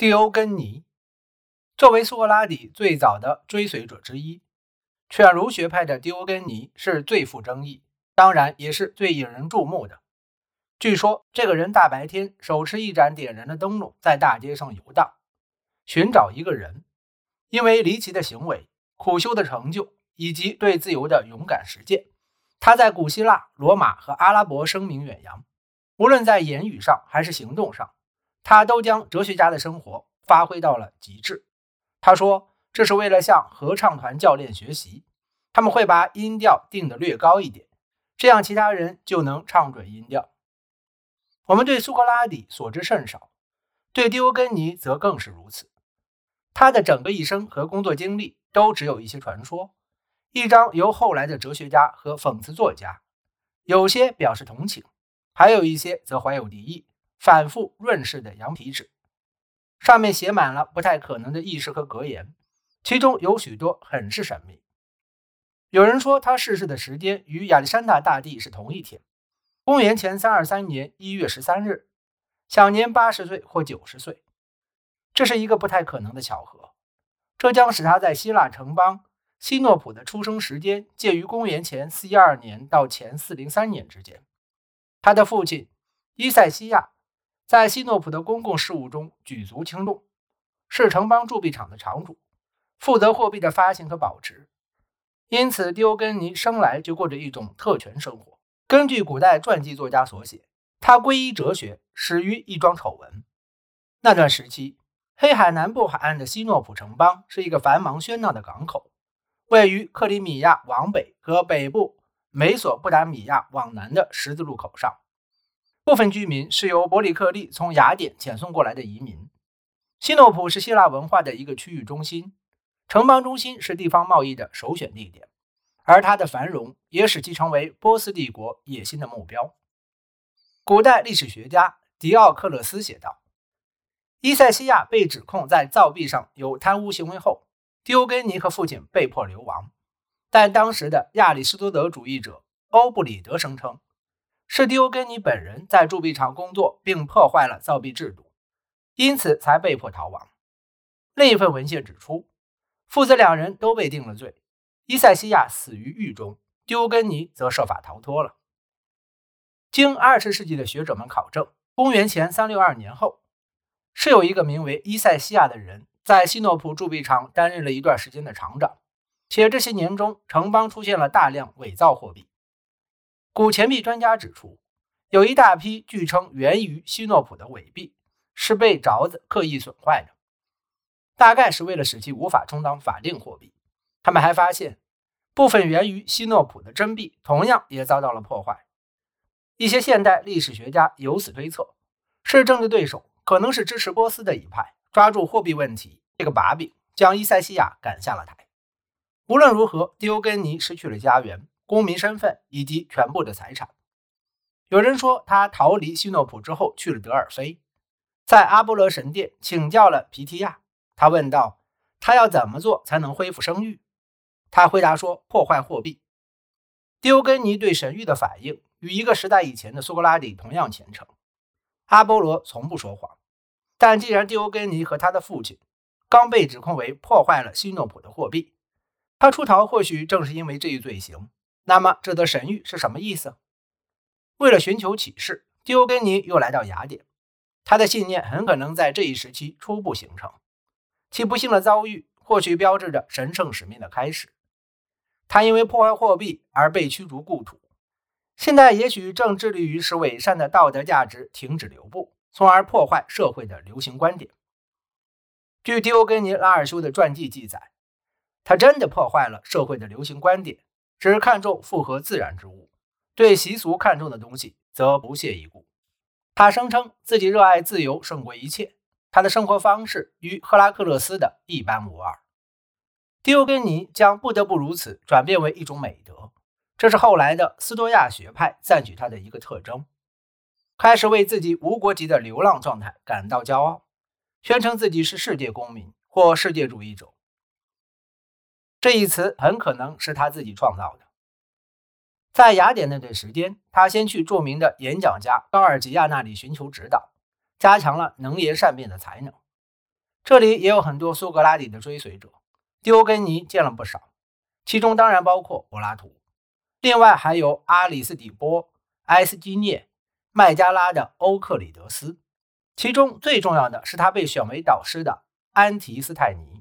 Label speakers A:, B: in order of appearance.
A: 蒂欧根尼作为苏格拉底最早的追随者之一，犬儒学派的蒂欧根尼是最富争议，当然也是最引人注目的。据说这个人大白天手持一盏点燃的灯笼，在大街上游荡，寻找一个人。因为离奇的行为、苦修的成就以及对自由的勇敢实践，他在古希腊、罗马和阿拉伯声名远扬。无论在言语上还是行动上，他都将哲学家的生活发挥到了极致。他说：“这是为了向合唱团教练学习，他们会把音调定得略高一点，这样其他人就能唱准音调。”我们对苏格拉底所知甚少，对狄欧根尼则更是如此。他的整个一生和工作经历都只有一些传说，一张由后来的哲学家和讽刺作家，有些表示同情。还有一些则怀有敌意，反复润饰的羊皮纸，上面写满了不太可能的意识和格言，其中有许多很是神秘。有人说他逝世的时间与亚历山大大帝是同一天，公元前三二三年一月十三日，享年八十岁或九十岁。这是一个不太可能的巧合，这将使他在希腊城邦希诺普的出生时间介于公元前四一二年到前四零三年之间。他的父亲伊塞西亚在希诺普的公共事务中举足轻重，是城邦铸币厂的厂主，负责货币的发行和保值。因此，丢根尼生来就过着一种特权生活。根据古代传记作家所写，他皈依哲学始于一桩丑闻。那段时期，黑海南部海岸的希诺普城邦是一个繁忙喧闹的港口，位于克里米亚往北和北部。美索不达米亚往南的十字路口上，部分居民是由伯里克利从雅典遣送过来的移民。西诺普是希腊文化的一个区域中心，城邦中心是地方贸易的首选地点，而它的繁荣也使其成为波斯帝国野心的目标。古代历史学家迪奥克勒斯写道：“伊塞西亚被指控在造币上有贪污行为后，狄欧根尼和父亲被迫流亡。”但当时的亚里士多德主义者欧布里德声称，是狄欧根尼本人在铸币厂工作并破坏了造币制度，因此才被迫逃亡。另一份文献指出，父子两人都被定了罪，伊塞西亚死于狱中，狄欧根尼则设法逃脱了。经二十世纪的学者们考证，公元前三六二年后，是有一个名为伊塞西亚的人在西诺普铸币厂担任了一段时间的厂长。且这些年中，城邦出现了大量伪造货币。古钱币专家指出，有一大批据称源于希诺普的伪币是被凿子刻意损坏的，大概是为了使其无法充当法定货币。他们还发现，部分源于希诺普的真币同样也遭到了破坏。一些现代历史学家由此推测，是政治对手可能是支持波斯的一派抓住货币问题这个把柄，将伊塞西亚赶下了台。无论如何，迪欧根尼失去了家园、公民身份以及全部的财产。有人说，他逃离希诺普之后去了德尔菲，在阿波罗神殿请教了皮提亚。他问道：“他要怎么做才能恢复声誉？”他回答说：“破坏货币。”狄欧根尼对神谕的反应与一个时代以前的苏格拉底同样虔诚。阿波罗从不说谎，但既然狄欧根尼和他的父亲刚被指控为破坏了希诺普的货币，他出逃或许正是因为这一罪行。那么，这则神谕是什么意思？为了寻求启示，狄欧根尼又来到雅典。他的信念很可能在这一时期初步形成。其不幸的遭遇或许标志着神圣使命的开始。他因为破坏货币而被驱逐故土，现在也许正致力于使伪善的道德价值停止流布，从而破坏社会的流行观点。据狄欧根尼拉尔修的传记记载。他真的破坏了社会的流行观点，只看重符合自然之物，对习俗看重的东西则不屑一顾。他声称自己热爱自由胜过一切，他的生活方式与赫拉克勒斯的一般无二。狄欧根尼将不得不如此转变为一种美德，这是后来的斯多亚学派赞许他的一个特征。开始为自己无国籍的流浪状态感到骄傲，宣称自己是世界公民或世界主义者。这一词很可能是他自己创造的。在雅典那段时间，他先去著名的演讲家高尔吉亚那里寻求指导，加强了能言善辩的才能。这里也有很多苏格拉底的追随者，狄欧根尼见了不少，其中当然包括柏拉图，另外还有阿里斯底波、埃斯基涅、麦加拉的欧克里德斯，其中最重要的是他被选为导师的安提斯泰尼。